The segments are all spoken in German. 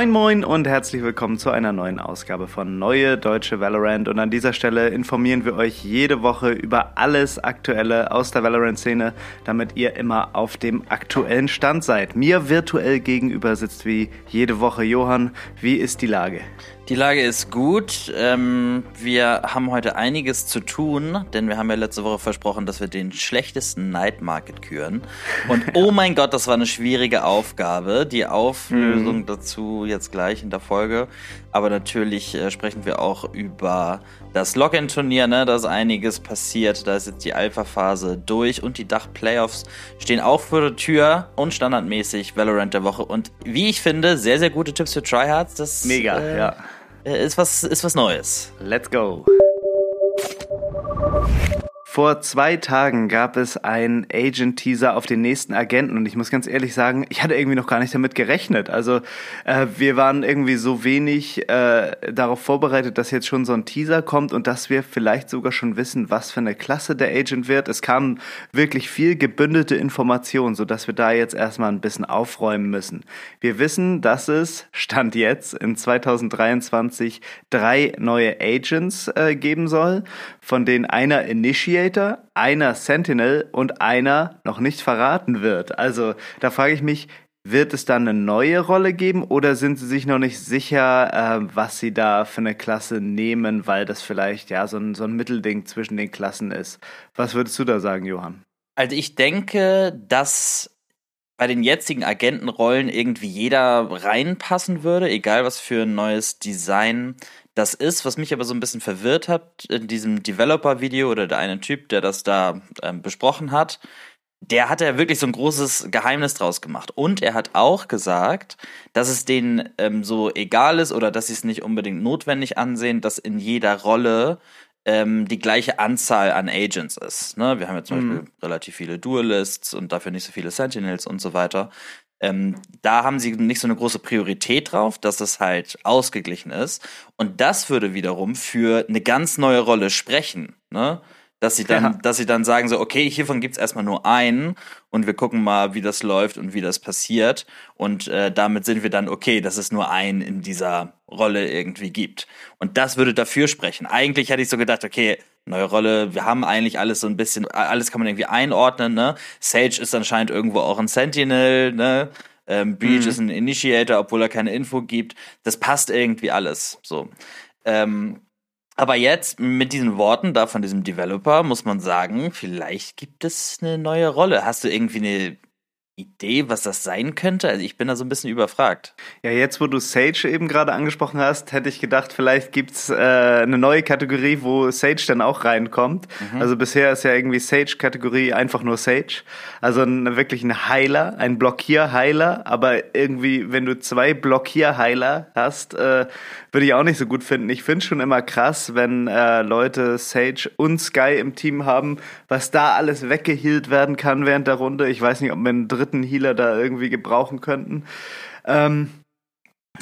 Moin moin und herzlich willkommen zu einer neuen Ausgabe von Neue Deutsche Valorant und an dieser Stelle informieren wir euch jede Woche über alles Aktuelle aus der Valorant-Szene, damit ihr immer auf dem aktuellen Stand seid. Mir virtuell gegenüber sitzt wie jede Woche Johann. Wie ist die Lage? Die Lage ist gut. Ähm, wir haben heute einiges zu tun, denn wir haben ja letzte Woche versprochen, dass wir den schlechtesten Night Market küren. Und oh mein Gott, das war eine schwierige Aufgabe. Die Auflösung mhm. dazu jetzt gleich in der Folge. Aber natürlich äh, sprechen wir auch über das Login-Turnier, ne? Da ist einiges passiert. Da ist jetzt die Alpha-Phase durch und die Dach-Playoffs stehen auch vor der Tür und standardmäßig Valorant der Woche. Und wie ich finde, sehr, sehr gute Tipps für Tryhards. Das, Mega, äh, ja ist was, ist was Neues. Let's go. Vor zwei Tagen gab es einen Agent-Teaser auf den nächsten Agenten und ich muss ganz ehrlich sagen, ich hatte irgendwie noch gar nicht damit gerechnet. Also äh, wir waren irgendwie so wenig äh, darauf vorbereitet, dass jetzt schon so ein Teaser kommt und dass wir vielleicht sogar schon wissen, was für eine Klasse der Agent wird. Es kam wirklich viel gebündelte Information, sodass wir da jetzt erstmal ein bisschen aufräumen müssen. Wir wissen, dass es, Stand jetzt, in 2023 drei neue Agents äh, geben soll, von denen einer Initiator, einer Sentinel und einer noch nicht verraten wird. Also da frage ich mich, wird es dann eine neue Rolle geben oder sind sie sich noch nicht sicher, äh, was sie da für eine Klasse nehmen, weil das vielleicht ja so ein, so ein Mittelding zwischen den Klassen ist? Was würdest du da sagen, Johann? Also ich denke, dass bei den jetzigen Agentenrollen irgendwie jeder reinpassen würde, egal was für ein neues Design das ist. Was mich aber so ein bisschen verwirrt hat in diesem Developer-Video oder der eine Typ, der das da ähm, besprochen hat, der hat ja wirklich so ein großes Geheimnis draus gemacht. Und er hat auch gesagt, dass es denen ähm, so egal ist oder dass sie es nicht unbedingt notwendig ansehen, dass in jeder Rolle ähm, die gleiche Anzahl an Agents ist. Ne? Wir haben ja zum mhm. Beispiel relativ viele Duelists und dafür nicht so viele Sentinels und so weiter. Ähm, da haben sie nicht so eine große Priorität drauf, dass es halt ausgeglichen ist. Und das würde wiederum für eine ganz neue Rolle sprechen. Ne? Dass sie dann, ja. dass sie dann sagen so, okay, hiervon gibt's erstmal nur einen und wir gucken mal, wie das läuft und wie das passiert und äh, damit sind wir dann okay, dass es nur einen in dieser Rolle irgendwie gibt und das würde dafür sprechen. Eigentlich hätte ich so gedacht, okay, neue Rolle, wir haben eigentlich alles so ein bisschen, alles kann man irgendwie einordnen, ne? Sage ist anscheinend irgendwo auch ein Sentinel, ne? Ähm, Breach mhm. ist ein Initiator, obwohl er keine Info gibt. Das passt irgendwie alles so. Ähm, aber jetzt mit diesen Worten da von diesem Developer muss man sagen, vielleicht gibt es eine neue Rolle. Hast du irgendwie eine Idee, was das sein könnte? Also ich bin da so ein bisschen überfragt. Ja, jetzt wo du Sage eben gerade angesprochen hast, hätte ich gedacht, vielleicht gibt's äh, eine neue Kategorie, wo Sage dann auch reinkommt. Mhm. Also bisher ist ja irgendwie Sage-Kategorie einfach nur Sage. Also ein, wirklich ein Heiler, ein Blockierheiler. Aber irgendwie, wenn du zwei Blockierheiler hast, äh, würde ich auch nicht so gut finden. Ich finde schon immer krass, wenn äh, Leute Sage und Sky im Team haben, was da alles weggehielt werden kann während der Runde. Ich weiß nicht, ob wir einen dritten Healer da irgendwie gebrauchen könnten. Ähm,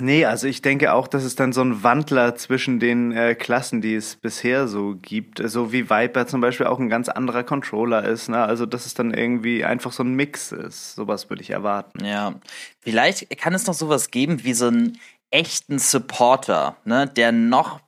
Nee, also ich denke auch, dass es dann so ein Wandler zwischen den äh, Klassen, die es bisher so gibt, so wie Viper zum Beispiel auch ein ganz anderer Controller ist. Ne? Also dass es dann irgendwie einfach so ein Mix ist. Sowas würde ich erwarten. Ja, vielleicht kann es noch sowas geben wie so einen echten Supporter, ne? der noch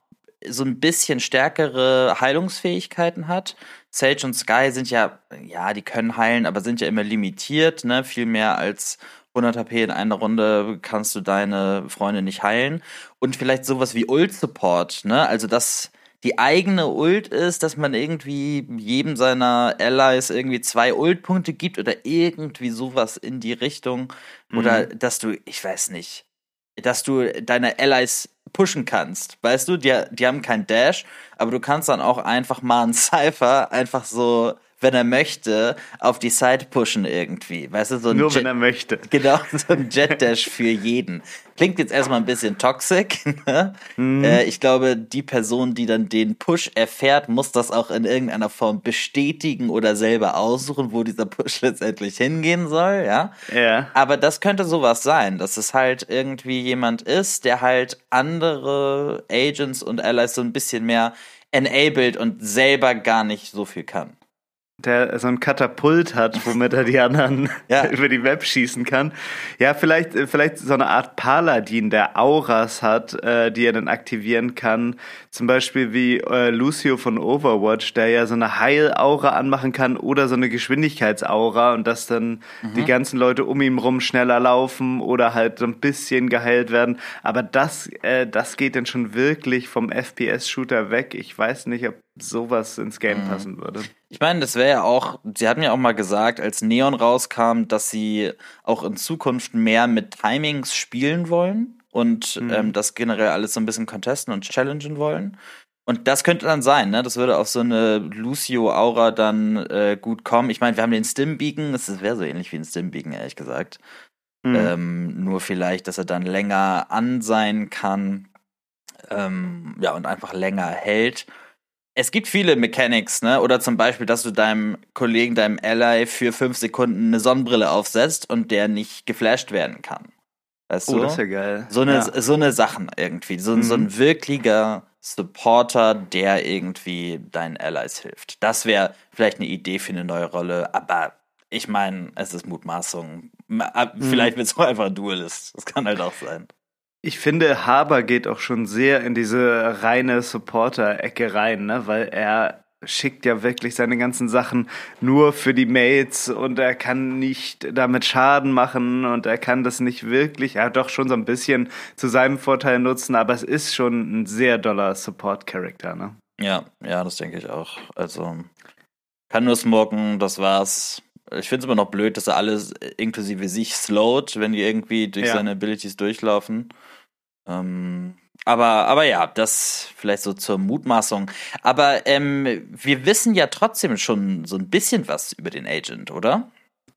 so ein bisschen stärkere Heilungsfähigkeiten hat. Sage und Sky sind ja, ja, die können heilen, aber sind ja immer limitiert, ne? Viel mehr als 100 HP in einer Runde kannst du deine Freunde nicht heilen. Und vielleicht sowas wie Ult-Support, ne? Also, dass die eigene Ult ist, dass man irgendwie jedem seiner Allies irgendwie zwei Ult-Punkte gibt oder irgendwie sowas in die Richtung. Oder mhm. dass du, ich weiß nicht, dass du deine Allies pushen kannst. Weißt du, die, die haben kein Dash, aber du kannst dann auch einfach mal einen Cypher einfach so wenn er möchte, auf die Side pushen irgendwie. Weißt du, so ein Nur Jet, wenn er möchte. Genau, so ein Jet Dash für jeden. Klingt jetzt erstmal ein bisschen toxic. Ne? Mhm. Äh, ich glaube, die Person, die dann den Push erfährt, muss das auch in irgendeiner Form bestätigen oder selber aussuchen, wo dieser Push letztendlich hingehen soll, ja. Ja. Aber das könnte sowas sein, dass es halt irgendwie jemand ist, der halt andere Agents und Allies so ein bisschen mehr enabled und selber gar nicht so viel kann der so ein Katapult hat, womit er die anderen ja. über die Web schießen kann. Ja, vielleicht, vielleicht so eine Art Paladin, der Auras hat, äh, die er dann aktivieren kann. Zum Beispiel wie äh, Lucio von Overwatch, der ja so eine Heilaura anmachen kann oder so eine Geschwindigkeitsaura und dass dann mhm. die ganzen Leute um ihn rum schneller laufen oder halt so ein bisschen geheilt werden. Aber das, äh, das geht dann schon wirklich vom FPS-Shooter weg. Ich weiß nicht, ob sowas ins Game mhm. passen würde. Ich meine, das wäre ja auch, sie hatten ja auch mal gesagt, als Neon rauskam, dass sie auch in Zukunft mehr mit Timings spielen wollen und mhm. ähm, das generell alles so ein bisschen contesten und challengen wollen. Und das könnte dann sein, ne? Das würde auf so eine Lucio-Aura dann äh, gut kommen. Ich meine, wir haben den Stim-Beacon, das wäre so ähnlich wie ein Stim-Beacon, ehrlich gesagt. Mhm. Ähm, nur vielleicht, dass er dann länger an sein kann. Ähm, ja, und einfach länger hält es gibt viele Mechanics, ne? Oder zum Beispiel, dass du deinem Kollegen, deinem Ally für fünf Sekunden eine Sonnenbrille aufsetzt und der nicht geflasht werden kann. Weißt oh, du? das ist ja geil. So eine, ja. so eine Sachen irgendwie. So, mhm. so ein mhm. wirklicher Supporter, der irgendwie deinen Allies hilft. Das wäre vielleicht eine Idee für eine neue Rolle, aber ich meine, es ist Mutmaßung. Mhm. Vielleicht wird es auch einfach ein Duelist. Das kann halt auch sein. Ich finde, Haber geht auch schon sehr in diese reine Supporter-Ecke rein, ne? weil er schickt ja wirklich seine ganzen Sachen nur für die Mates und er kann nicht damit Schaden machen und er kann das nicht wirklich, er hat doch schon so ein bisschen zu seinem Vorteil nutzen, aber es ist schon ein sehr doller Support-Charakter, ne? Ja, ja, das denke ich auch. Also kann nur smoken, das war's. Ich finde es immer noch blöd, dass er alles inklusive sich slowt, wenn die irgendwie durch ja. seine Abilities durchlaufen. Ähm, aber, aber ja, das vielleicht so zur Mutmaßung. Aber ähm, wir wissen ja trotzdem schon so ein bisschen was über den Agent, oder?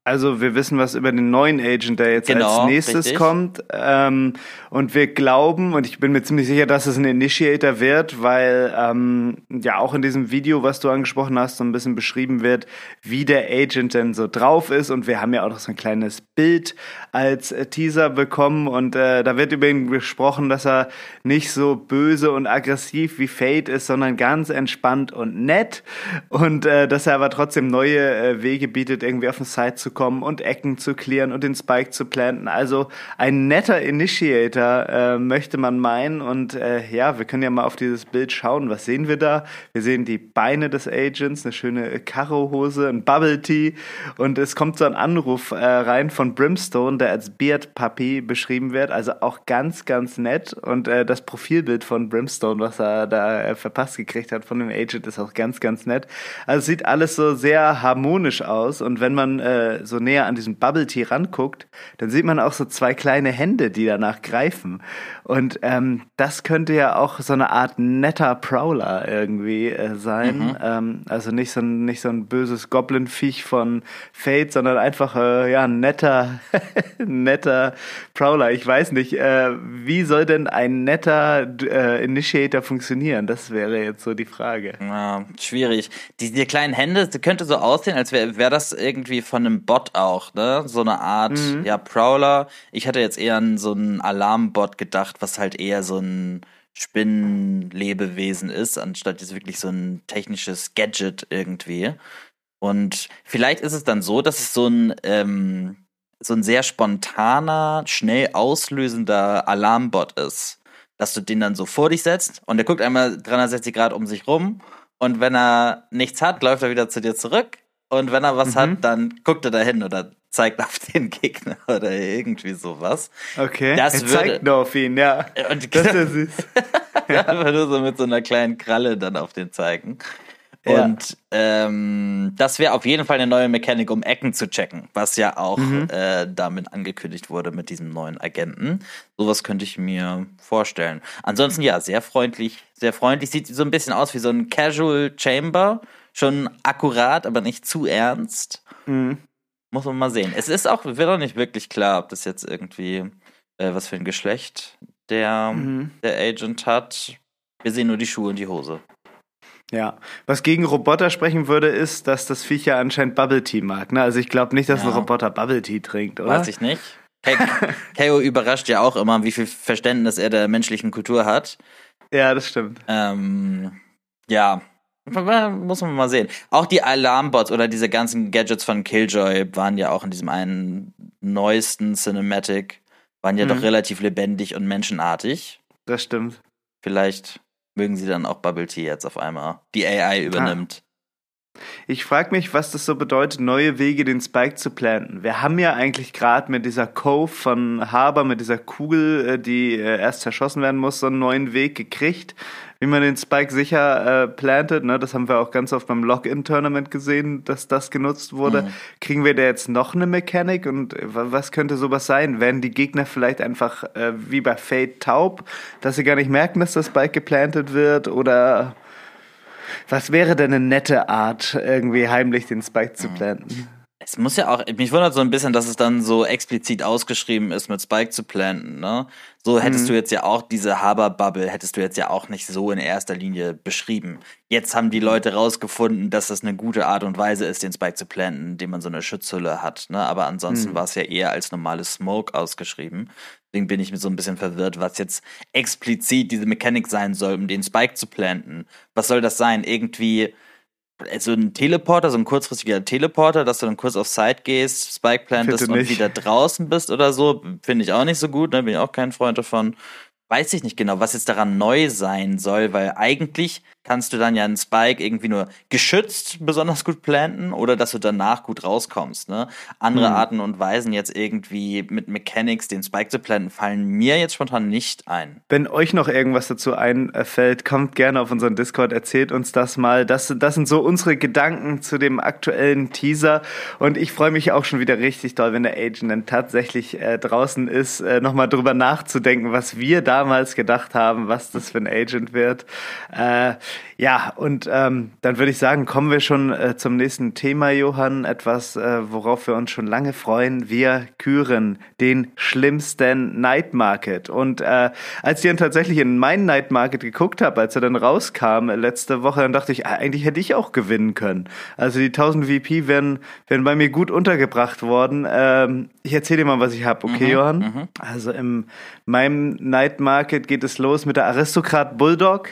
Also wir wissen was über den neuen Agent, der jetzt genau, als nächstes richtig. kommt. Ähm, und wir glauben, und ich bin mir ziemlich sicher, dass es ein Initiator wird, weil ähm, ja auch in diesem Video, was du angesprochen hast, so ein bisschen beschrieben wird, wie der Agent denn so drauf ist. Und wir haben ja auch noch so ein kleines Bild als äh, Teaser bekommen. Und äh, da wird über ihn gesprochen, dass er nicht so böse und aggressiv wie Fate ist, sondern ganz entspannt und nett. Und äh, dass er aber trotzdem neue äh, Wege bietet, irgendwie auf den Site zu kommen und Ecken zu klären und den Spike zu planten. Also ein netter Initiator äh, möchte man meinen. Und äh, ja, wir können ja mal auf dieses Bild schauen. Was sehen wir da? Wir sehen die Beine des Agents, eine schöne Karo-Hose, ein Bubble Tea und es kommt so ein Anruf äh, rein von Brimstone, der als Beard Puppy beschrieben wird. Also auch ganz, ganz nett. Und äh, das Profilbild von Brimstone, was er da äh, verpasst gekriegt hat von dem Agent, ist auch ganz, ganz nett. Also sieht alles so sehr harmonisch aus. Und wenn man äh, so näher an diesem Bubble Tea ranguckt, dann sieht man auch so zwei kleine Hände, die danach greifen. Und ähm, das könnte ja auch so eine Art netter Prowler irgendwie äh, sein. Mhm. Ähm, also nicht so ein, nicht so ein böses Goblin-Viech von Fate, sondern einfach äh, ja ein netter, netter Prowler. Ich weiß nicht, äh, wie soll denn ein netter äh, Initiator funktionieren? Das wäre jetzt so die Frage. Ja, schwierig. Die, die kleinen Hände, das könnte so aussehen, als wäre wär das irgendwie von einem Bot auch, ne? So eine Art, mhm. ja, Prowler. Ich hatte jetzt eher an so einen Alarmbot gedacht, was halt eher so ein Spinnenlebewesen ist, anstatt jetzt wirklich so ein technisches Gadget irgendwie. Und vielleicht ist es dann so, dass es so ein, ähm, so ein sehr spontaner, schnell auslösender Alarmbot ist. Dass du den dann so vor dich setzt und der guckt einmal 360 Grad um sich rum und wenn er nichts hat, läuft er wieder zu dir zurück und wenn er was mhm. hat, dann guckt er dahin oder zeigt auf den Gegner oder irgendwie sowas. Okay. Das er würde, zeigt nur auf ihn, ja. Und das ist süß. ja. nur so mit so einer kleinen Kralle dann auf den zeigen. Ja. Und ähm, das wäre auf jeden Fall eine neue Mechanik, um Ecken zu checken, was ja auch mhm. äh, damit angekündigt wurde mit diesem neuen Agenten. Sowas könnte ich mir vorstellen. Ansonsten ja, sehr freundlich, sehr freundlich. Sieht so ein bisschen aus wie so ein Casual Chamber. Schon akkurat, aber nicht zu ernst. Mhm. Muss man mal sehen. Es ist auch, wird auch nicht wirklich klar, ob das jetzt irgendwie, äh, was für ein Geschlecht der, mhm. der Agent hat. Wir sehen nur die Schuhe und die Hose. Ja, was gegen Roboter sprechen würde, ist, dass das Viech ja anscheinend Bubble Tea mag. Ne? Also ich glaube nicht, dass ja. ein Roboter Bubble Tea trinkt, oder? Weiß ich nicht. Keo überrascht ja auch immer, wie viel Verständnis er der menschlichen Kultur hat. Ja, das stimmt. Ähm, ja, muss man mal sehen. Auch die Alarmbots oder diese ganzen Gadgets von Killjoy waren ja auch in diesem einen neuesten Cinematic, waren ja mhm. doch relativ lebendig und menschenartig. Das stimmt. Vielleicht mögen sie dann auch Bubble Tea jetzt auf einmal die AI übernimmt. Ich frage mich, was das so bedeutet, neue Wege den Spike zu planten. Wir haben ja eigentlich gerade mit dieser Cove von Haber, mit dieser Kugel, äh, die äh, erst zerschossen werden muss, so einen neuen Weg gekriegt wie man den Spike sicher äh, plantet. Ne? Das haben wir auch ganz oft beim Login-Tournament gesehen, dass das genutzt wurde. Mhm. Kriegen wir da jetzt noch eine Mechanik und äh, was könnte sowas sein? Werden die Gegner vielleicht einfach äh, wie bei Fate taub, dass sie gar nicht merken, dass das Spike geplantet wird? Oder was wäre denn eine nette Art, irgendwie heimlich den Spike zu mhm. planten? Es muss ja auch, mich wundert so ein bisschen, dass es dann so explizit ausgeschrieben ist, mit Spike zu planten, ne? So hättest mhm. du jetzt ja auch diese Haber-Bubble, hättest du jetzt ja auch nicht so in erster Linie beschrieben. Jetzt haben die Leute rausgefunden, dass das eine gute Art und Weise ist, den Spike zu planten, indem man so eine Schutzhülle hat, ne? Aber ansonsten mhm. war es ja eher als normales Smoke ausgeschrieben. Deswegen bin ich mir so ein bisschen verwirrt, was jetzt explizit diese Mechanik sein soll, um den Spike zu planten. Was soll das sein? Irgendwie, so ein Teleporter, so ein kurzfristiger Teleporter, dass du dann kurz auf Site gehst, Spike plantest und wieder draußen bist oder so, finde ich auch nicht so gut, ne? bin ich auch kein Freund davon weiß ich nicht genau, was jetzt daran neu sein soll, weil eigentlich kannst du dann ja einen Spike irgendwie nur geschützt besonders gut planten oder dass du danach gut rauskommst. Ne? Andere hm. Arten und Weisen jetzt irgendwie mit Mechanics den Spike zu planten, fallen mir jetzt spontan nicht ein. Wenn euch noch irgendwas dazu einfällt, kommt gerne auf unseren Discord, erzählt uns das mal. Das, das sind so unsere Gedanken zu dem aktuellen Teaser und ich freue mich auch schon wieder richtig doll, wenn der Agent dann tatsächlich äh, draußen ist, äh, nochmal drüber nachzudenken, was wir da damals gedacht haben, was das für ein Agent wird. Äh, ja, und ähm, dann würde ich sagen, kommen wir schon äh, zum nächsten Thema, Johann. Etwas, äh, worauf wir uns schon lange freuen. Wir küren den schlimmsten Night Market. Und äh, als ich dann tatsächlich in meinen Night Market geguckt habe, als er dann rauskam äh, letzte Woche, dann dachte ich, ah, eigentlich hätte ich auch gewinnen können. Also die 1000 VP werden, werden bei mir gut untergebracht worden. Ähm, ich erzähle dir mal, was ich habe, okay, mhm, Johann? Mhm. Also in meinem Night Market geht es los mit der Aristokrat Bulldog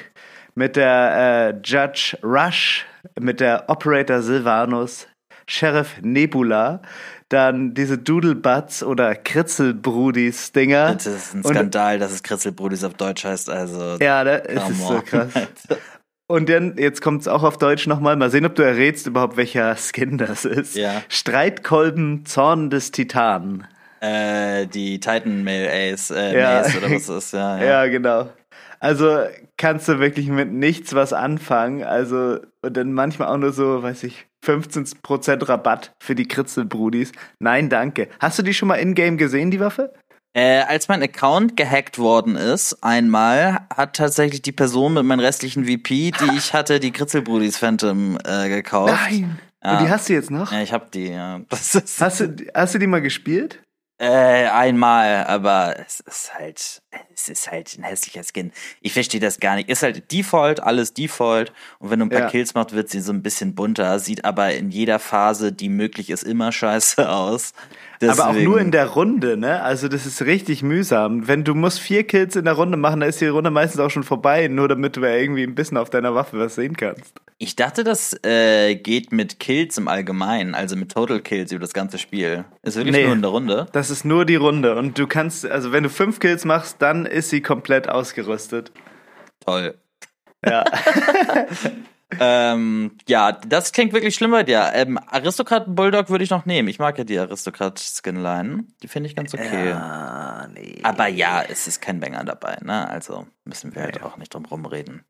mit der äh, Judge Rush, mit der Operator Silvanus, Sheriff Nebula, dann diese Doodlebuds oder Kritzelbrudis-Dinger. Das ist ein Skandal, Und, dass es Kritzelbrudis auf Deutsch heißt, also. Ja, das ist so krass. Und dann, jetzt kommt es auch auf Deutsch nochmal. Mal sehen, ob du errätst überhaupt, welcher Skin das ist. Ja. Streitkolben, Zorn des Titanen. Äh, die Titan Mail Ace, äh, ja. Mace oder was ist, ja, ja. Ja, genau. Also kannst du wirklich mit nichts was anfangen. Also, und dann manchmal auch nur so, weiß ich, 15% Rabatt für die Kritzelbrudis. Nein, danke. Hast du die schon mal in-game gesehen, die Waffe? Äh, als mein Account gehackt worden ist, einmal, hat tatsächlich die Person mit meinem restlichen VP, die ich hatte, die Kritzelbrudis Phantom äh, gekauft. Nein! Ja. Und die hast du jetzt noch? Ja, ich hab die, ja. hast, du, hast du die mal gespielt? Äh, einmal, aber es ist halt, es ist halt ein hässlicher Skin. Ich verstehe das gar nicht. Ist halt Default, alles Default. Und wenn du ein paar ja. Kills machst, wird sie so ein bisschen bunter. Sieht aber in jeder Phase, die möglich ist, immer scheiße aus. Deswegen. Aber auch nur in der Runde, ne? Also das ist richtig mühsam. Wenn du musst vier Kills in der Runde machen, dann ist die Runde meistens auch schon vorbei, nur damit du ja irgendwie ein bisschen auf deiner Waffe was sehen kannst. Ich dachte, das äh, geht mit Kills im Allgemeinen, also mit Total Kills über das ganze Spiel. Ist wirklich nee, nur in der Runde? Das ist nur die Runde. Und du kannst, also wenn du fünf Kills machst, dann ist sie komplett ausgerüstet. Toll. Ja. ähm, ja, das klingt wirklich schlimm bei dir. Ähm, Aristokrat Bulldog würde ich noch nehmen. Ich mag ja die Aristokrat Skinline. Die finde ich ganz okay. Ja, nee. Aber ja, es ist kein Banger dabei, ne? Also müssen wir halt auch nicht drum rumreden.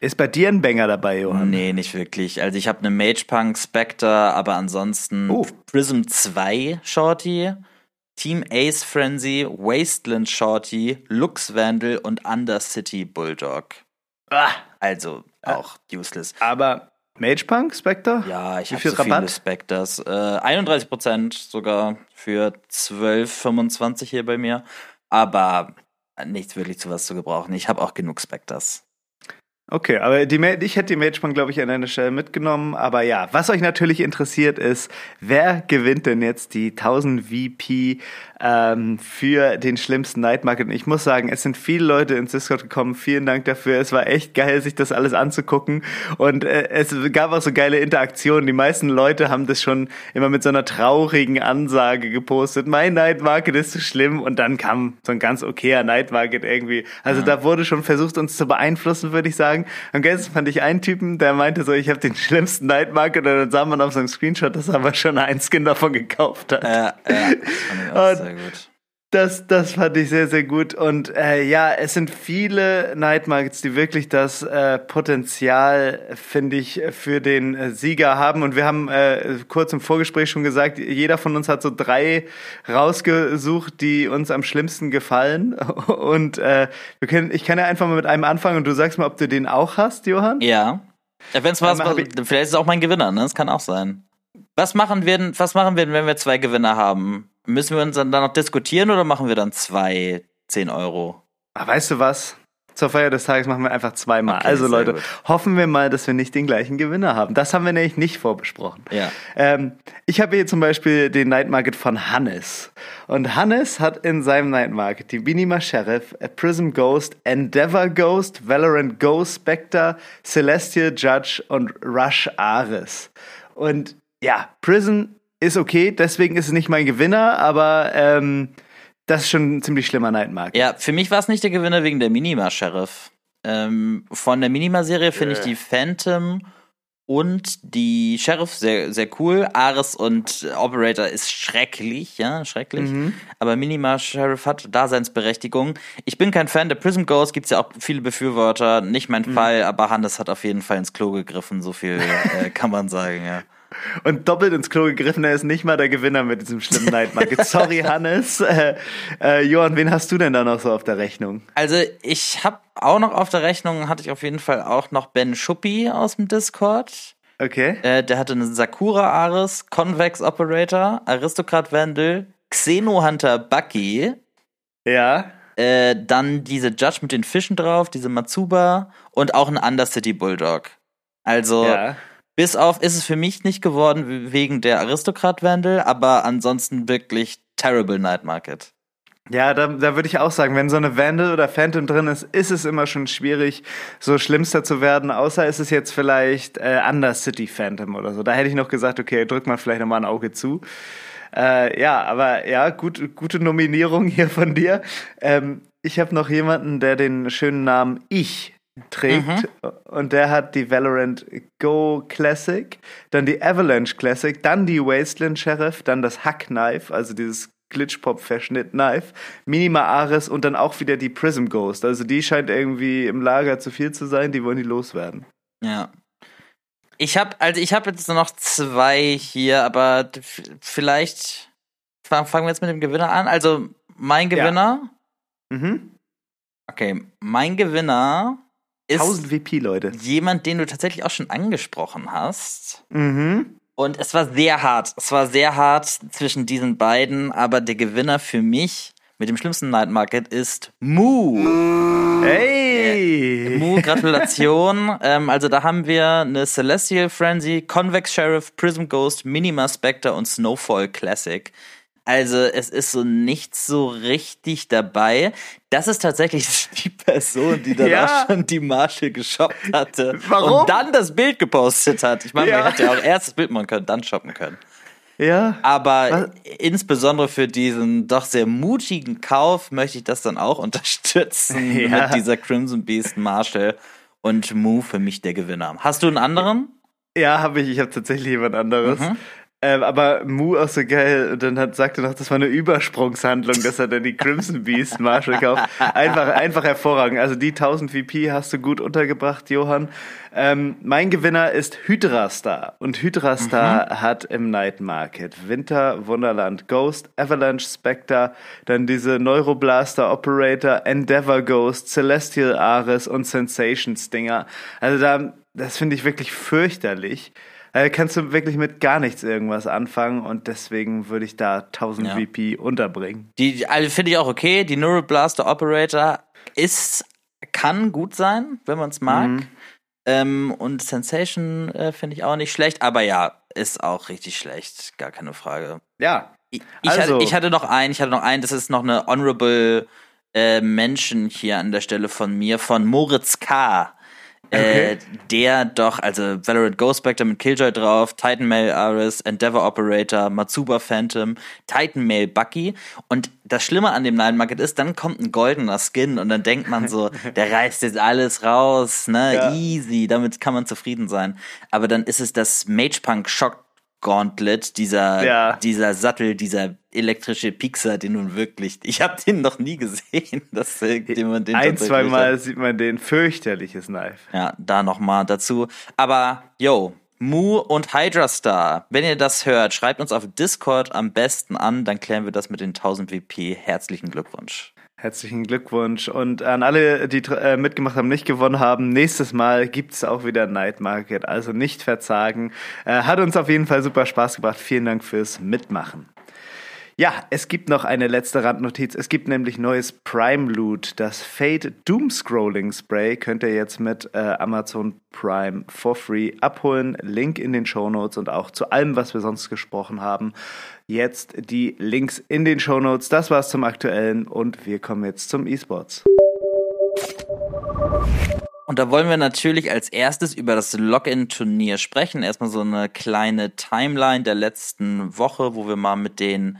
Ist bei dir ein Banger dabei, Johann? Nee, nicht wirklich. Also ich habe eine Mage Punk Spectre, aber ansonsten Oh. Prism 2 Shorty, Team Ace Frenzy, Wasteland Shorty, Lux Vandal und Undercity Bulldog. Ah, Also auch useless. aber Mage Punk, Spectre? Ja, ich habe so viele Rabatt? Spectres. Äh, 31% sogar für 12,25 hier bei mir. Aber nichts wirklich zu was zu gebrauchen. Ich habe auch genug Spectres. Okay, aber die, ich hätte die Punk, glaube ich, an einer Stelle mitgenommen. Aber ja, was euch natürlich interessiert ist, wer gewinnt denn jetzt die 1000 VP ähm, für den schlimmsten Night Market? Und ich muss sagen, es sind viele Leute ins Discord gekommen. Vielen Dank dafür. Es war echt geil, sich das alles anzugucken. Und äh, es gab auch so geile Interaktionen. Die meisten Leute haben das schon immer mit so einer traurigen Ansage gepostet. Mein Night Market ist zu schlimm. Und dann kam so ein ganz okayer Night Market irgendwie. Also da wurde schon versucht, uns zu beeinflussen, würde ich sagen. Am geilsten fand ich einen Typen, der meinte so, ich habe den schlimmsten Night Market. Und dann sah man auf so einem Screenshot, dass er aber schon ein Skin davon gekauft hat. Äh, ja, das fand ich auch Und- sehr gut. Das, das fand ich sehr, sehr gut. Und äh, ja, es sind viele Night Markets, die wirklich das äh, Potenzial, finde ich, für den äh, Sieger haben. Und wir haben äh, kurz im Vorgespräch schon gesagt, jeder von uns hat so drei rausgesucht, die uns am schlimmsten gefallen. Und äh, wir können, ich kann ja einfach mal mit einem anfangen und du sagst mal, ob du den auch hast, Johann. Ja. ja Wenn es was, ich- vielleicht ist es auch mein Gewinner, ne? Das kann auch sein. Was machen wir denn, was machen wir denn, wenn wir zwei Gewinner haben? Müssen wir uns dann noch diskutieren oder machen wir dann zwei 10 Euro? Ah, weißt du was? Zur Feier des Tages machen wir einfach zweimal. Okay, also Leute, gut. hoffen wir mal, dass wir nicht den gleichen Gewinner haben. Das haben wir nämlich nicht vorbesprochen. Ja. Ähm, ich habe hier zum Beispiel den Night Market von Hannes. Und Hannes hat in seinem Night Market die Minima Sheriff, a Prism Ghost, Endeavor Ghost, Valorant Ghost Spectre, Celestial Judge und Rush Ares. Und ja, Prism ist okay, deswegen ist es nicht mein Gewinner, aber ähm, das ist schon ein ziemlich schlimmer Night Market. Ja, für mich war es nicht der Gewinner wegen der Minima-Sheriff. Ähm, von der Minima-Serie finde ich die Phantom und die Sheriff sehr, sehr cool. Ares und Operator ist schrecklich, ja, schrecklich. Aber Minima Sheriff hat Daseinsberechtigung. Ich bin kein Fan der Prism Ghost, gibt's ja auch viele Befürworter. Nicht mein Fall, aber Hannes hat auf jeden Fall ins Klo gegriffen, so viel äh, kann man sagen, ja. Und doppelt ins Klo gegriffen, er ist nicht mal der Gewinner mit diesem schlimmen Night Market. Sorry, Hannes. Äh, äh, Johann, wen hast du denn da noch so auf der Rechnung? Also ich habe auch noch auf der Rechnung, hatte ich auf jeden Fall auch noch Ben Schuppi aus dem Discord. Okay. Äh, der hatte einen Sakura Ares, Convex Operator, Aristokrat Vandal, Xeno Hunter Bucky, Ja. äh, dann diese Judge mit den Fischen drauf, diese Matsuba und auch ein Undercity Bulldog. Also Ja. Bis auf ist es für mich nicht geworden wegen der Aristokrat Vandal, aber ansonsten wirklich terrible Night Market. Ja, da, da würde ich auch sagen, wenn so eine Vandal oder Phantom drin ist, ist es immer schon schwierig, so schlimmster zu werden, außer ist es jetzt vielleicht äh, Undercity Phantom oder so. Da hätte ich noch gesagt, okay, drückt man vielleicht nochmal ein Auge zu. Äh, ja, aber ja, gut, gute Nominierung hier von dir. Ähm, ich habe noch jemanden, der den schönen Namen Ich trägt und der hat die Valorant Go Classic, dann die Avalanche Classic, dann die Wasteland Sheriff, dann das Hack Knife, also dieses Glitchpop-Verschnitt Knife, Minima Ares und dann auch wieder die Prism Ghost. Also die scheint irgendwie im Lager zu viel zu sein, die wollen die loswerden. Ja. Ich habe also ich habe jetzt nur noch zwei hier, aber vielleicht fang- fangen wir jetzt mit dem Gewinner an. Also mein Ja. Gewinner, Mhm. okay, mein Gewinner ist 1000 VP, Leute. jemand, den du tatsächlich auch schon angesprochen hast. Mhm. Und es war sehr hart. Es war sehr hart zwischen diesen beiden, aber der Gewinner für mich mit dem schlimmsten Night Market ist Moo. Hey! Mu, Gratulation. ähm, also da haben wir eine Celestial Frenzy, Convex Sheriff, Prism Ghost, Minima Spectre und Snowfall Classic. Also es ist so nichts so richtig dabei. Das ist tatsächlich die Person, die danach Ja. schon die Marshall geshoppt hatte Warum? und dann das Bild gepostet hat. Ich meine, Ja. man hätte ja auch erst das Bild machen können, dann shoppen können. Ja. Aber Was? insbesondere für diesen doch sehr mutigen Kauf möchte ich das dann auch unterstützen Ja. mit dieser Crimson Beast Marshall und Moo für mich der Gewinner. Hast du einen anderen? Ja, habe ich. Ich habe tatsächlich jemand anderes. Mhm. Ähm, aber Mu auch so geil. Und dann hat, sagte noch, das war eine Übersprungshandlung, dass er dann die Crimson Beast Marshall kauft. Einfach, einfach hervorragend. Also die 1000 VP hast du gut untergebracht, Johann. Ähm, mein Gewinner ist Hydrastar. Und Hydrastar mhm. hat im Night Market Winter, Wunderland, Ghost, Avalanche, Spectre, dann diese Neuroblaster Operator, Endeavor Ghost, Celestial Ares und Sensation Stinger. Also da, das finde ich wirklich fürchterlich. Da kannst du wirklich mit gar nichts irgendwas anfangen und deswegen würde ich da 1000 ja. VP unterbringen. Die, also finde ich auch okay. Die Neuroblaster Operator ist, kann gut sein, wenn man es mag. Mhm. Ähm, und Sensation äh, finde ich auch nicht schlecht, aber ja, ist auch richtig schlecht, gar keine Frage. Ja. Ich, ich, also. hatte, ich hatte noch einen, ich hatte noch einen, das ist noch eine Honorable äh, Mention hier an der Stelle von mir, von Moritz K. Okay. Äh, der doch, also Valorant Ghost Spectre mit Killjoy drauf, Titan Mail Aris, Endeavor Operator, Matsuba Phantom, Titan Mail Bucky. Und das Schlimme an dem Night Market ist, dann kommt ein goldener Skin und dann denkt man so, der reißt jetzt alles raus, ne, ja. easy, damit kann man zufrieden sein. Aber dann ist es das Mage Punk Shock Gauntlet, dieser, ja. dieser Sattel, dieser elektrische Pixar, den nun wirklich, ich habe den noch nie gesehen, dass jemand den Ein, zwei Mal sieht man den fürchterliches Knife. Ja, da nochmal dazu. Aber, yo, Mu und Hydra Star, wenn ihr das hört, schreibt uns auf Discord am besten an, dann klären wir das mit den 1000 WP. Herzlichen Glückwunsch. Herzlichen Glückwunsch. Und an alle, die äh, mitgemacht haben, nicht gewonnen haben, nächstes Mal gibt es auch wieder Night Market. Also nicht verzagen. Äh, hat uns auf jeden Fall super Spaß gebracht. Vielen Dank fürs Mitmachen. Ja, es gibt noch eine letzte Randnotiz. Es gibt nämlich neues Prime Loot. Das Fade Doom Scrolling Spray könnt ihr jetzt mit äh, Amazon Prime for free abholen. Link in den Show Notes und auch zu allem, was wir sonst gesprochen haben. Jetzt die Links in den Show Notes. Das war's zum Aktuellen und wir kommen jetzt zum E-Sports. Und da wollen wir natürlich als erstes über das Login-Turnier sprechen. Erstmal so eine kleine Timeline der letzten Woche, wo wir mal mit den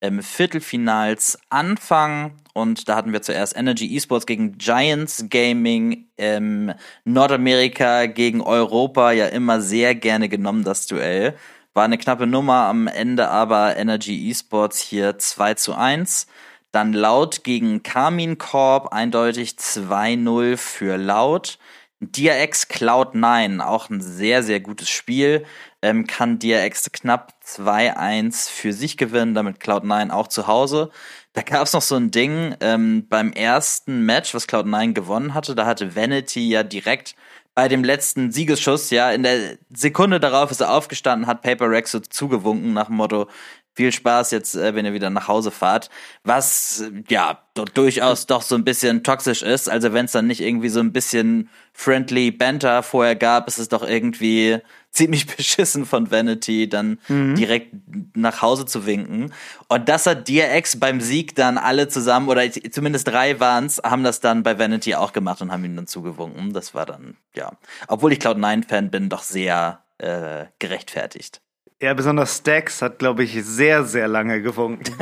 ähm, Viertelfinals anfangen. Und da hatten wir zuerst Energy Esports gegen Giants Gaming, ähm, Nordamerika gegen Europa, ja immer sehr gerne genommen, das Duell. War eine knappe Nummer, am Ende aber Energy Esports hier 2 zu 1. Dann Laut gegen Carmin Corp, eindeutig 2-0 für Laut. DRX Cloud9, auch ein sehr, sehr gutes Spiel ähm, kann DRX knapp 2-1 für sich gewinnen, damit Cloud9 auch zu Hause. Da gab es noch so ein Ding ähm, beim ersten Match, was Cloud9 gewonnen hatte. Da hatte Vanity ja direkt bei dem letzten Siegesschuss, ja, in der Sekunde darauf ist er aufgestanden, hat Paper Rex so zugewunken nach dem Motto, viel Spaß jetzt, äh, wenn ihr wieder nach Hause fahrt. Was ja durchaus doch so ein bisschen toxisch ist. Also wenn es dann nicht irgendwie so ein bisschen friendly Banter vorher gab, ist es doch irgendwie ziemlich beschissen von Vanity, dann mhm. direkt nach Hause zu winken. Und das hat DRX beim Sieg dann alle zusammen, oder zumindest drei waren's, haben das dann bei Vanity auch gemacht und haben ihm dann zugewunken. Das war dann, ja, obwohl ich Cloud9-Fan bin, doch sehr äh, gerechtfertigt. Ja, besonders Stax hat, glaube ich, sehr, sehr lange gewunken.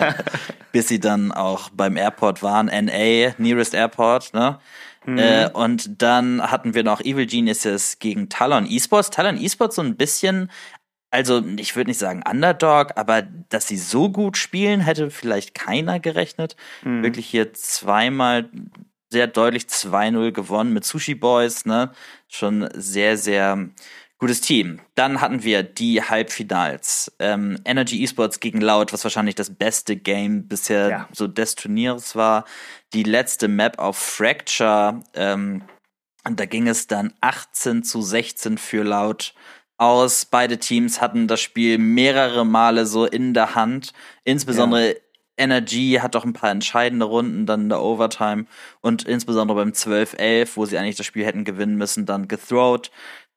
Bis sie dann auch beim Airport waren, NA, Nearest Airport, ne? Mhm. Äh, und dann hatten wir noch Evil Geniuses gegen Talon Esports. Talon Esports so ein bisschen, also ich würde nicht sagen Underdog, aber dass sie so gut spielen, hätte vielleicht keiner gerechnet. Mhm. Wirklich hier zweimal sehr deutlich 2-0 gewonnen mit Sushi Boys, ne? Schon sehr, sehr Gutes Team. Dann hatten wir die Halbfinals. Ähm, Energy Esports gegen Loud, was wahrscheinlich das beste Game bisher ja. so des Turniers war. Die letzte Map auf Fracture. Ähm, und da ging es dann 18 zu 16 für Loud aus. Beide Teams hatten das Spiel mehrere Male so in der Hand. Insbesondere ja. Energy hat doch ein paar entscheidende Runden dann in der Overtime und insbesondere beim 12-11, wo sie eigentlich das Spiel hätten gewinnen müssen, dann gethrowt.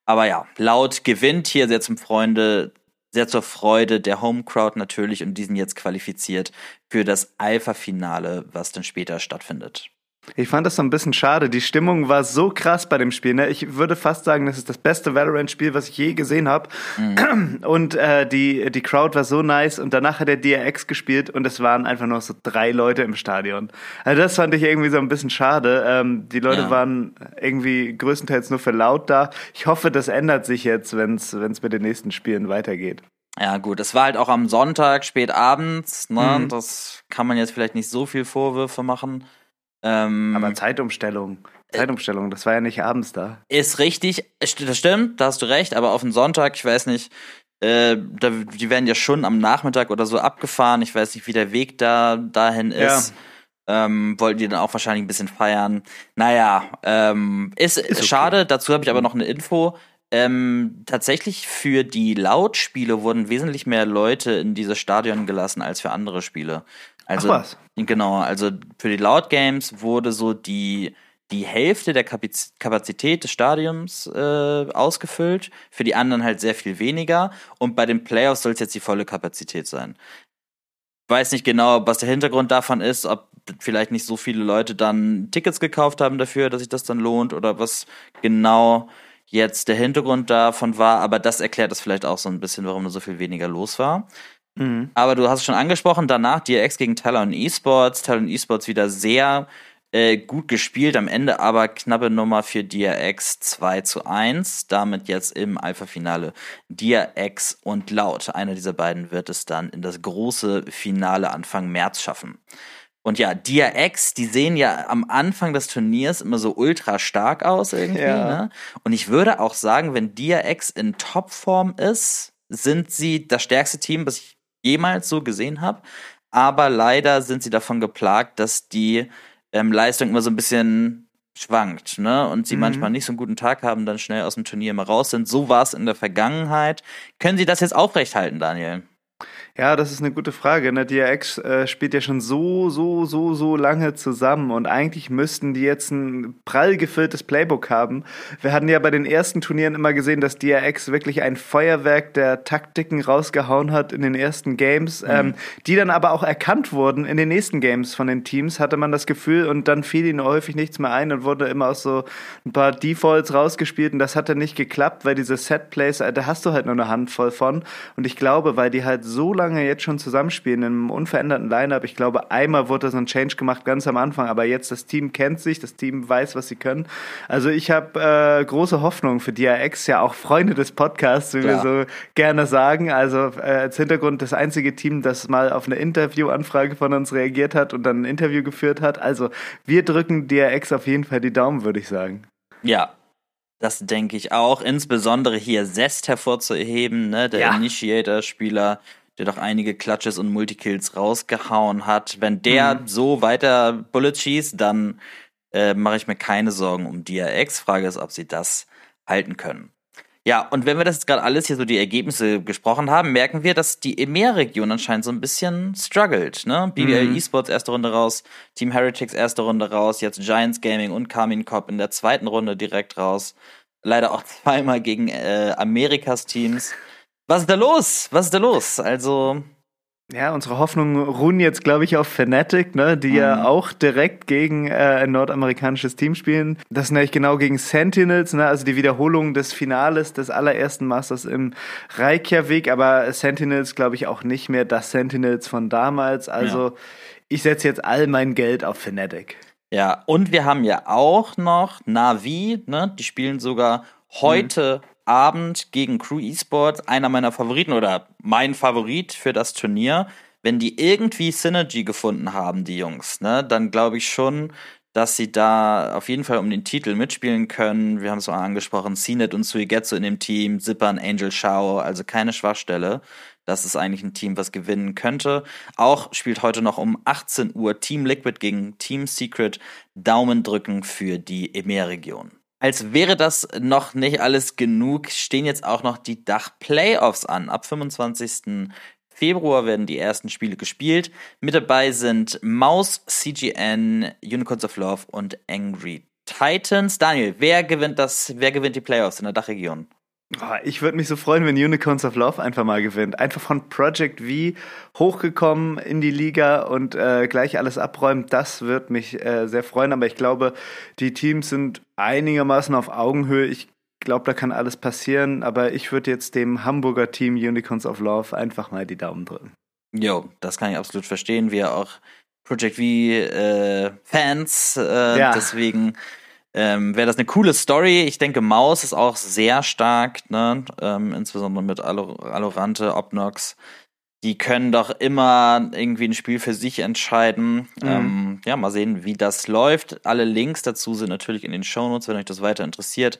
Aber ja, laut gewinnt hier sehr zum Freunde, sehr zur Freude der Homecrowd natürlich und die sind jetzt qualifiziert für das Alpha-Finale, was dann später stattfindet. Ich fand das so ein bisschen schade. Die Stimmung war so krass bei dem Spiel. Ne? Ich würde fast sagen, das ist das beste Valorant-Spiel, was ich je gesehen habe. Mhm. Und äh, die, die Crowd war so nice. Und danach hat der DRX gespielt und es waren einfach nur so drei Leute im Stadion. Also das fand ich irgendwie so ein bisschen schade. Ähm, die Leute ja. waren irgendwie größtenteils nur für laut da. Ich hoffe, das ändert sich jetzt, wenn es mit den nächsten Spielen weitergeht. Ja, gut, es war halt auch am Sonntag, spät abends, ne? Mhm. Das kann man jetzt vielleicht nicht so viel Vorwürfe machen. Ähm, Aber Zeitumstellung. Zeitumstellung, das war ja nicht abends da. Ist richtig, das stimmt, da hast du recht, aber auf den Sonntag, ich weiß nicht, äh, da, die werden ja schon am Nachmittag oder so abgefahren. Ich weiß nicht, wie der Weg da dahin ist. Ja. Ähm, wollten die dann auch wahrscheinlich ein bisschen feiern. Naja, ähm, ist, ist okay. schade. Dazu habe ich aber noch eine Info. Ähm, tatsächlich für die Lautspiele wurden wesentlich mehr Leute in dieses Stadion gelassen als für andere Spiele. Also, Ach was? Genau, also für die Loud Games wurde so die die Hälfte der Kapazität des Stadiums äh, ausgefüllt, für die anderen halt sehr viel weniger. Und bei den Playoffs soll es jetzt die volle Kapazität sein. Weiß nicht genau, was der Hintergrund davon ist, ob vielleicht nicht so viele Leute dann Tickets gekauft haben dafür, dass sich das dann lohnt oder was genau jetzt der Hintergrund davon war, aber das erklärt es vielleicht auch so ein bisschen, warum da so viel weniger los war. Mhm. Aber du hast es schon angesprochen, danach DRX gegen Talon Esports. Talon Esports wieder sehr äh, gut gespielt, am Ende aber knappe Nummer für DRX 2 zu 1. Damit jetzt im Alpha-Finale DRX und Laut. Einer dieser beiden wird es dann in das große Finale Anfang März schaffen. Und ja, DRX, die sehen ja am Anfang des Turniers immer so ultra stark aus irgendwie. Ja. Ne? Und ich würde auch sagen, wenn DRX in Topform ist, sind sie das stärkste Team, was ich jemals so gesehen habe. Aber leider sind sie davon geplagt, dass die ähm, Leistung immer so ein bisschen schwankt, ne? Und sie mhm. manchmal nicht so einen guten Tag haben, dann schnell aus dem Turnier immer raus sind. So war es in der Vergangenheit. Können Sie das jetzt aufrechthalten, Daniel? Ja, das ist eine gute Frage. Ne? DRX äh, spielt ja schon so, so, so, so lange zusammen und eigentlich müssten die jetzt ein prall gefülltes Playbook haben. Wir hatten ja bei den ersten Turnieren immer gesehen, dass DRX wirklich ein Feuerwerk der Taktiken rausgehauen hat in den ersten Games, mhm. ähm, die dann aber auch erkannt wurden in den nächsten Games von den Teams, hatte man das Gefühl und dann fiel ihnen häufig nichts mehr ein und wurde immer aus so ein paar Defaults rausgespielt und das hatte nicht geklappt, weil diese Set-Plays, äh, da hast du halt nur eine Handvoll von und ich glaube, weil die halt so lange jetzt schon zusammenspielen in einem unveränderten Lineup. Ich glaube, einmal wurde so ein Change gemacht ganz am Anfang, aber jetzt das Team kennt sich, das Team weiß, was sie können. Also ich habe äh, große Hoffnung für DRX, ja auch Freunde des Podcasts, wie Klar. wir so gerne sagen. Also äh, als Hintergrund das einzige Team, das mal auf eine Interviewanfrage von uns reagiert hat und dann ein Interview geführt hat. Also wir drücken DRX auf jeden Fall die Daumen, würde ich sagen. Ja, das denke ich auch. Insbesondere hier Zest hervorzuheben, ne, der ja. Initiator-Spieler, der doch einige Clutches und Multikills rausgehauen hat. Wenn der mhm. so weiter Bullets schießt, dann äh, mache ich mir keine Sorgen um DRX. Frage ist, ob sie das halten können. Ja, und wenn wir das jetzt gerade alles hier so die Ergebnisse gesprochen haben, merken wir, dass die EMEA-Region anscheinend so ein bisschen struggelt. Ne? BBL mhm. Esports erste Runde raus, Team Heretics erste Runde raus, jetzt Giants Gaming und Carmin Cop in der zweiten Runde direkt raus. Leider auch zweimal gegen äh, Amerikas Teams. Was ist da los? Was ist da los? Also. Ja, unsere Hoffnungen ruhen jetzt, glaube ich, auf Fnatic, ne, die mhm. ja auch direkt gegen äh, ein nordamerikanisches Team spielen. Das sind nämlich genau gegen Sentinels, ne, also die Wiederholung des Finales des allerersten Masters im Reykjavik, aber Sentinels, glaube ich, auch nicht mehr das Sentinels von damals. Also ja. ich setze jetzt all mein Geld auf Fnatic. Ja, und wir haben ja auch noch Navi, ne, die spielen sogar heute mhm. Abend gegen Crew Esports einer meiner Favoriten oder mein Favorit für das Turnier. Wenn die irgendwie Synergy gefunden haben, die Jungs, ne, dann glaube ich schon, dass sie da auf jeden Fall um den Titel mitspielen können. Wir haben es auch angesprochen, CNET und Suigetsu in dem Team, Zippern, Angel Shao, also keine Schwachstelle. Das ist eigentlich ein Team, was gewinnen könnte. Auch spielt heute noch um 18 Uhr Team Liquid gegen Team Secret. Daumen drücken für die EMEA-Region. Als wäre das noch nicht alles genug, stehen jetzt auch noch die Dach-Playoffs an. Ab 25. Februar werden die ersten Spiele gespielt. Mit dabei sind Maus, CGN, Unicorns of Love und Angry Titans. Daniel, wer gewinnt das, wer gewinnt die Playoffs in der Dachregion? Oh, ich würde mich so freuen, wenn Unicorns of Love einfach mal gewinnt. Einfach von Project V hochgekommen in die Liga und äh, gleich alles abräumt. Das wird mich äh, sehr freuen. Aber ich glaube, die Teams sind einigermaßen auf Augenhöhe. Ich glaube, da kann alles passieren. Aber ich würde jetzt dem Hamburger Team Unicorns of Love einfach mal die Daumen drücken. Jo, das kann ich absolut verstehen. Wir auch Project V äh, Fans. Äh, ja. Deswegen ähm, wäre das eine coole Story. Ich denke, Maus ist auch sehr stark, ne? Ähm, insbesondere mit Alorante, Obnox. Die können doch immer irgendwie ein Spiel für sich entscheiden. Mhm. Ähm, ja, mal sehen, wie das läuft. Alle Links dazu sind natürlich in den Shownotes, wenn euch das weiter interessiert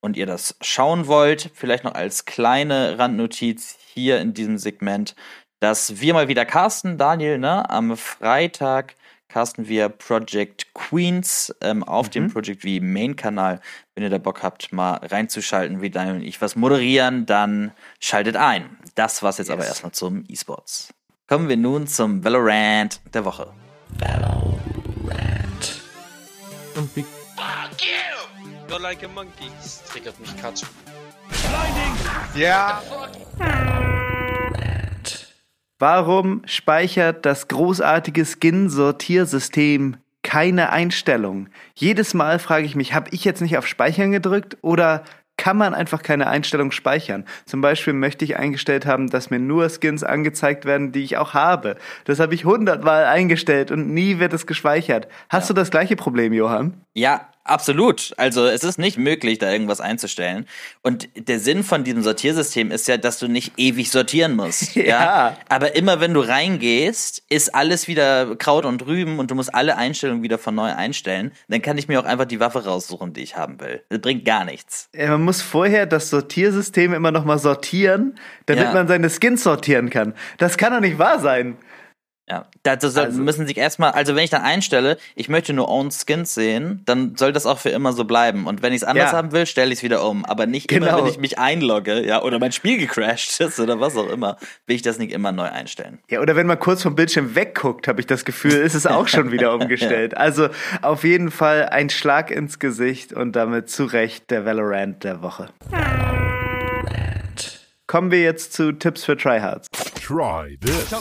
und ihr das schauen wollt. Vielleicht noch als kleine Randnotiz hier in diesem Segment, dass wir mal wieder casten, Daniel, ne? Am Freitag casten wir Project Queens ähm, auf mhm. dem Project V Main-Kanal. Wenn ihr da Bock habt, mal reinzuschalten, wie Daniel und ich was moderieren, dann schaltet ein. Das war's jetzt yes. aber erstmal zum E-Sports. Kommen wir nun zum Valorant der Woche. Valorant. Und wie Fuck you! You're like a monkey. Das triggert mich Katsch. Blinding! Ja! Warum speichert das großartige Skin-Sortiersystem keine Einstellung? Jedes Mal frage ich mich, habe ich jetzt nicht auf Speichern gedrückt oder kann man einfach keine Einstellung speichern. Zum Beispiel möchte ich eingestellt haben, dass mir nur Skins angezeigt werden, die ich auch habe. Das habe ich hundertmal eingestellt und nie wird es gespeichert. Hast ja. du das gleiche Problem, Johann? Ja, Absolut. Also es ist nicht möglich, da irgendwas einzustellen. Und der Sinn von diesem Sortiersystem ist ja, dass du nicht ewig sortieren musst. ja. ja. Aber immer wenn du reingehst, ist alles wieder Kraut und Rüben und du musst alle Einstellungen wieder von neu einstellen. Dann kann ich mir auch einfach die Waffe raussuchen, die ich haben will. Das bringt gar nichts. Ja, man muss vorher das Sortiersystem immer noch mal sortieren, damit ja. man seine Skins sortieren kann. Das kann doch nicht wahr sein. Ja, dazu also, müssen sich erstmal, also wenn ich dann einstelle, ich möchte nur Own Skins sehen, dann soll das auch für immer so bleiben. Und wenn ich es anders ja. haben will, stelle ich es wieder um. Aber nicht genau. immer, wenn ich mich einlogge, ja, oder mein Spiel gecrashed ist oder was auch immer, will ich das nicht immer neu einstellen. Ja, oder wenn man kurz vom Bildschirm wegguckt, habe ich das Gefühl, ist es auch schon wieder umgestellt. ja. Also auf jeden Fall ein Schlag ins Gesicht und damit zu Recht der Valorant der Woche. Kommen wir jetzt zu Tipps für Tryhards. Try this. Oh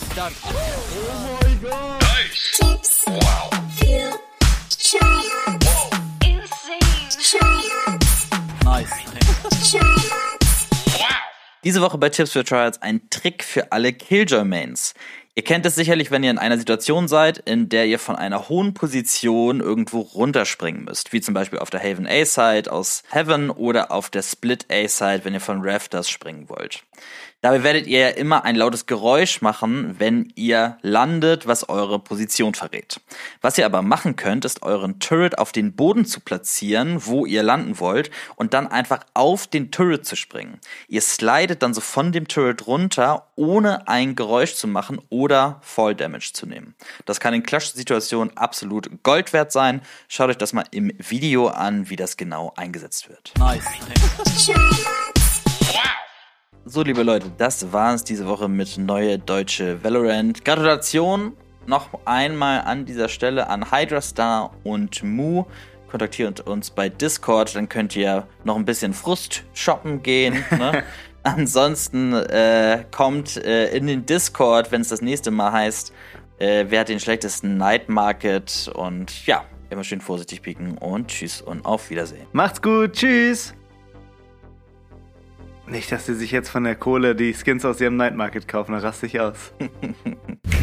my god. Nice. Tipps wow. für Tryhards. Insane. Tryhards. Nice. Tryhards. Wow. Diese Woche bei Tipps für Tryhards ein Trick für alle Killjoy-Mains. Ihr kennt es sicherlich, wenn ihr in einer Situation seid, in der ihr von einer hohen Position irgendwo runterspringen müsst, wie zum Beispiel auf der Haven A-Side aus Heaven oder auf der Split A-Side, wenn ihr von Rafters springen wollt. Dabei werdet ihr ja immer ein lautes Geräusch machen, wenn ihr landet, was eure Position verrät. Was ihr aber machen könnt, ist euren Turret auf den Boden zu platzieren, wo ihr landen wollt, und dann einfach auf den Turret zu springen. Ihr slidet dann so von dem Turret runter, ohne ein Geräusch zu machen oder Fall Damage zu nehmen. Das kann in Clash-Situationen absolut Gold wert sein. Schaut euch das mal im Video an, wie das genau eingesetzt wird. Nice. So, liebe Leute, das war es diese Woche mit neue deutsche Valorant. Gratulation noch einmal an dieser Stelle an Hydrastar und Mu. Kontaktiert uns bei Discord, dann könnt ihr noch ein bisschen Frust shoppen gehen. Ne? Ansonsten äh, kommt äh, in den Discord, wenn es das nächste Mal heißt, äh, wer hat den schlechtesten Night Market und ja, immer schön vorsichtig pieken und tschüss und auf Wiedersehen. Macht's gut, tschüss! Nicht, dass sie sich jetzt von der Kohle die Skins aus ihrem Night Market kaufen, dann raste ich aus.